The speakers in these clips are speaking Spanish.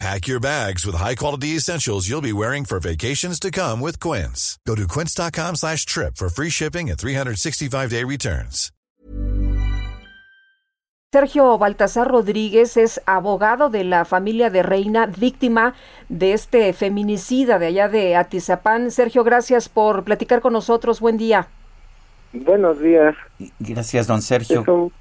Pack your bags with high-quality essentials you'll be wearing for vacations to come with Quince. Go to quince.com slash trip for free shipping and 365-day returns. Sergio Baltasar Rodríguez es abogado de la familia de Reina, víctima de este feminicida de allá de Atizapán. Sergio, gracias por platicar con nosotros. Buen día. Buenos días. Gracias, don Sergio. Es un,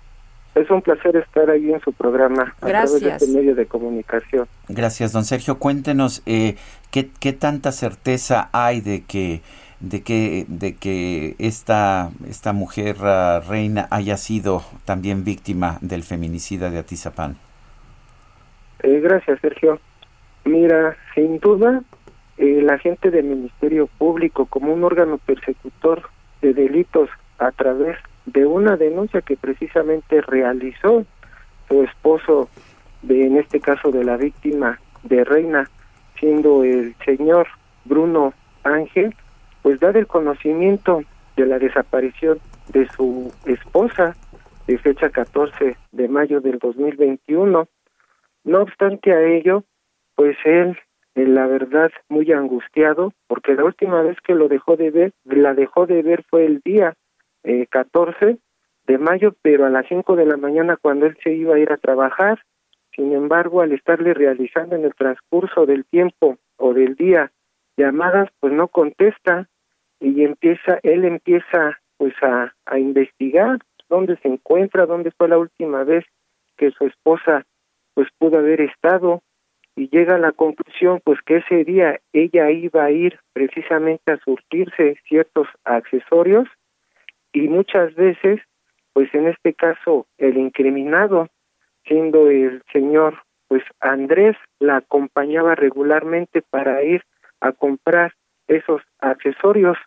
es un placer estar ahí en su programa a Gracias. través de este medio de comunicación. Gracias, don Sergio. Cuéntenos eh, ¿qué, qué tanta certeza hay de que de que de que esta esta mujer ah, reina haya sido también víctima del feminicida de Atizapán. Eh, gracias, Sergio. Mira, sin duda, eh, la gente del Ministerio Público como un órgano persecutor de delitos a través de una denuncia que precisamente realizó su esposo, de en este caso de la víctima de Reina, siendo el señor Bruno Ángel, pues dar el conocimiento de la desaparición de su esposa de fecha 14 de mayo del 2021. No obstante a ello, pues él, eh, la verdad, muy angustiado, porque la última vez que lo dejó de ver, la dejó de ver fue el día eh, 14 de mayo, pero a las 5 de la mañana cuando él se iba a ir a trabajar. Sin embargo, al estarle realizando en el transcurso del tiempo o del día llamadas, pues no contesta y empieza, él empieza pues a, a investigar dónde se encuentra, dónde fue la última vez que su esposa pues pudo haber estado y llega a la conclusión pues que ese día ella iba a ir precisamente a surtirse ciertos accesorios y muchas veces pues en este caso el incriminado siendo el señor pues Andrés la acompañaba regularmente para ir a comprar esos accesorios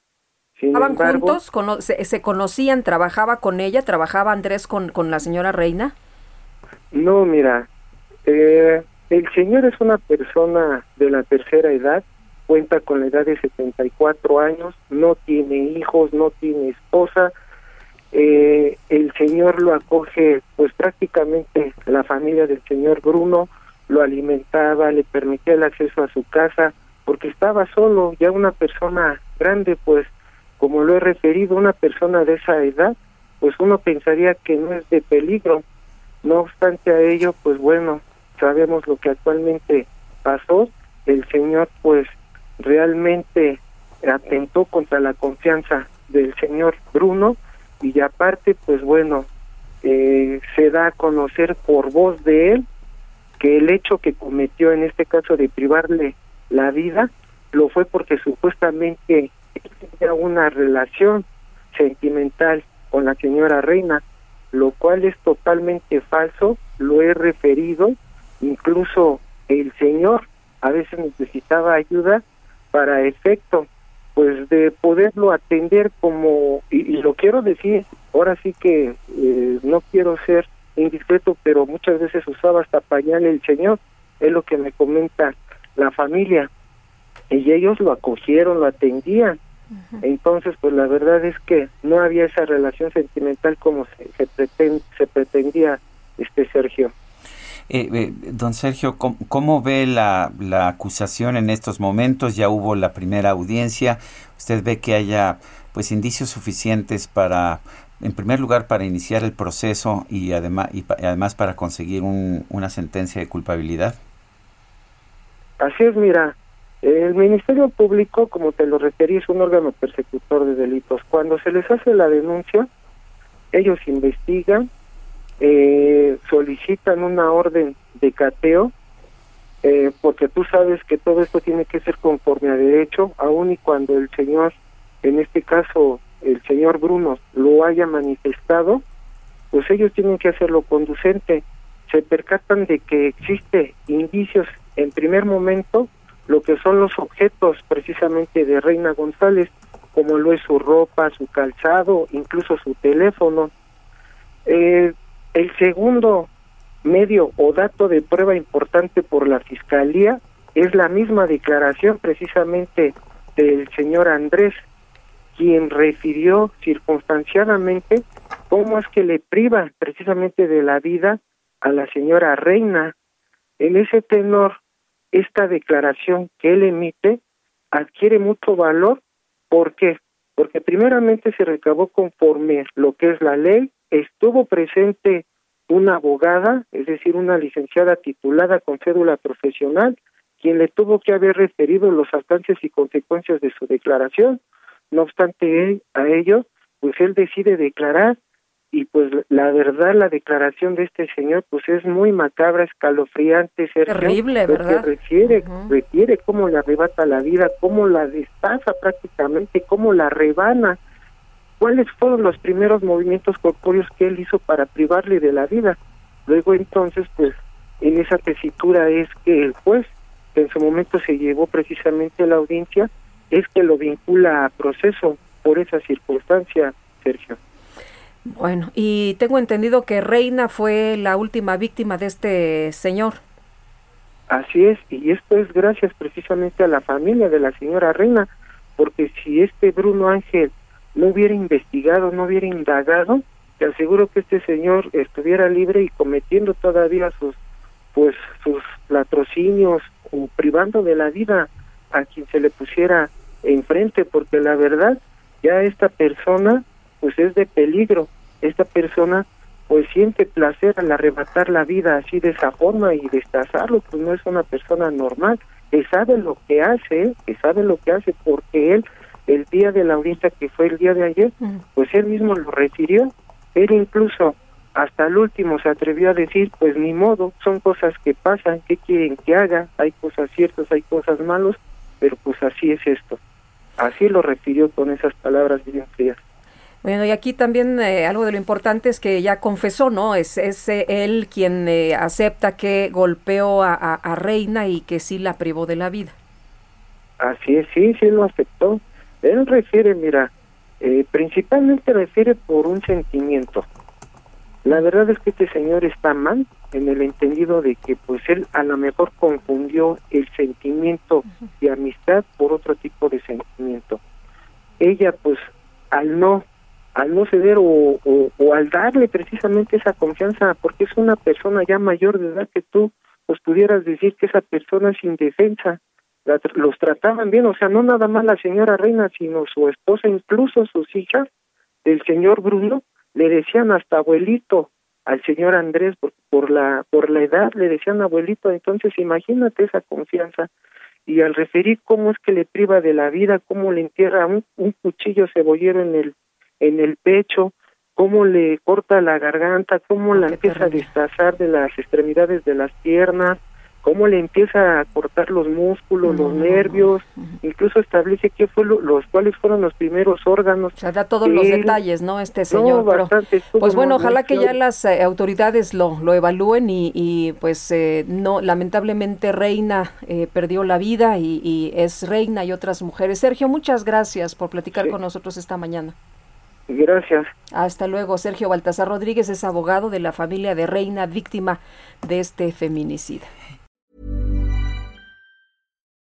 sin ¿Estaban embargo, juntos? Cono- se, se conocían? ¿Trabajaba con ella? ¿Trabajaba Andrés con, con la señora Reina? No, mira, eh, el señor es una persona de la tercera edad, cuenta con la edad de 74 años, no tiene hijos, no tiene esposa. Eh, el señor lo acoge, pues prácticamente la familia del señor Bruno lo alimentaba, le permitía el acceso a su casa, porque estaba solo, ya una persona grande, pues como lo he referido, una persona de esa edad, pues uno pensaría que no es de peligro. No obstante a ello, pues bueno, sabemos lo que actualmente pasó. El señor, pues realmente atentó contra la confianza del señor Bruno y aparte, pues bueno, eh, se da a conocer por voz de él que el hecho que cometió en este caso de privarle la vida lo fue porque supuestamente tenía una relación sentimental con la señora Reina, lo cual es totalmente falso, lo he referido, incluso el señor a veces necesitaba ayuda para efecto pues de poderlo atender como y, y lo quiero decir ahora sí que eh, no quiero ser indiscreto pero muchas veces usaba hasta pañal el señor es lo que me comenta la familia. Y ellos lo acogieron lo atendían. Entonces pues la verdad es que no había esa relación sentimental como se, se, preten- se pretendía este Sergio Eh, eh, don Sergio, ¿cómo, ve la, la acusación en estos momentos? Ya hubo la primera audiencia. ¿Usted ve que haya pues indicios suficientes para, en primer lugar, para iniciar el proceso y además, y pa- además para conseguir un- una sentencia de culpabilidad? Así es, mira, el Ministerio Público, como te lo referí, es un órgano persecutor de delitos. Cuando se les hace la denuncia, ellos investigan, eh, solicitan una orden de cateo, eh, porque tú sabes que todo esto tiene que ser conforme a derecho, aun y cuando el señor, en este caso el señor Bruno, lo haya manifestado, pues ellos tienen que hacerlo conducente. Se percatan de que existe indicios en primer momento, lo que son los objetos precisamente de Reina González, como lo es su ropa, su calzado, incluso su teléfono. Eh, el segundo medio o dato de prueba importante por la Fiscalía es la misma declaración precisamente del señor Andrés, quien refirió circunstanciadamente cómo es que le priva precisamente de la vida a la señora Reina. En ese tenor, esta declaración que él emite adquiere mucho valor. ¿Por qué? Porque primeramente se recabó conforme lo que es la ley, estuvo presente una abogada, es decir, una licenciada titulada con cédula profesional, quien le tuvo que haber referido los alcances y consecuencias de su declaración. No obstante a ello, pues él decide declarar y pues la verdad la declaración de este señor pues es muy macabra, escalofriante, terrible, ¿verdad? refiere, refiere cómo le arrebata la vida, cómo la destaza prácticamente, cómo la rebana, cuáles fueron los primeros movimientos corpóreos que él hizo para privarle de la vida. Luego entonces pues en esa tesitura es que el juez que en su momento se llevó precisamente a la audiencia es que lo vincula a proceso por esa circunstancia, Sergio. Bueno, y tengo entendido que Reina fue la última víctima de este señor. Así es, y esto es gracias precisamente a la familia de la señora Reina, porque si este Bruno Ángel no hubiera investigado, no hubiera indagado, te aseguro que este señor estuviera libre y cometiendo todavía sus pues sus latrocinios o privando de la vida a quien se le pusiera enfrente, porque la verdad ya esta persona pues es de peligro. Esta persona pues siente placer al arrebatar la vida así de esa forma y destazarlo, pues no es una persona normal, que sabe lo que hace, que sabe lo que hace, porque él, el día de la audiencia que fue el día de ayer, pues él mismo lo refirió, él incluso hasta el último se atrevió a decir, pues ni modo, son cosas que pasan, ¿qué quieren que haga? Hay cosas ciertas, hay cosas malas, pero pues así es esto. Así lo refirió con esas palabras bien frías. Bueno, y aquí también eh, algo de lo importante es que ya confesó, ¿no? Es, es eh, él quien eh, acepta que golpeó a, a, Reina y que sí la privó de la vida. Así es, sí, sí lo aceptó. Él refiere, mira, principalmente refiere por un sentimiento. La verdad es que este señor está mal en el entendido de que pues él a lo mejor confundió el sentimiento de amistad por otro tipo de sentimiento. Ella pues al no al no ceder o, o, al darle precisamente esa confianza, porque es una persona ya mayor de edad que tú, pues pudieras decir que esa persona es indefensa, los trataban bien, o sea, no nada más la señora Reina, sino su esposa, incluso sus hijas, del señor Bruno, le decían hasta abuelito al señor Andrés por, por la por la edad le decían abuelito. Entonces imagínate esa confianza. Y al referir cómo es que le priva de la vida cómo le entierra un, un cuchillo cebollero en el en el pecho, cómo le corta la garganta, cómo la empieza a destazar de las extremidades de las piernas, cómo le empieza a cortar los músculos, los nervios, incluso establece qué fue los cuáles fueron los primeros órganos. O sea, da todos los detalles, ¿no? Este señor. pues bueno, ojalá que ya las eh, autoridades lo, lo evalúen y, y pues eh, no, lamentablemente Reina eh, perdió la vida y, y, es Reina y otras mujeres. Sergio, muchas gracias por platicar con nosotros esta mañana. Gracias. Hasta luego. Sergio Baltasar Rodríguez es abogado de la familia de Reina, víctima de este feminicida.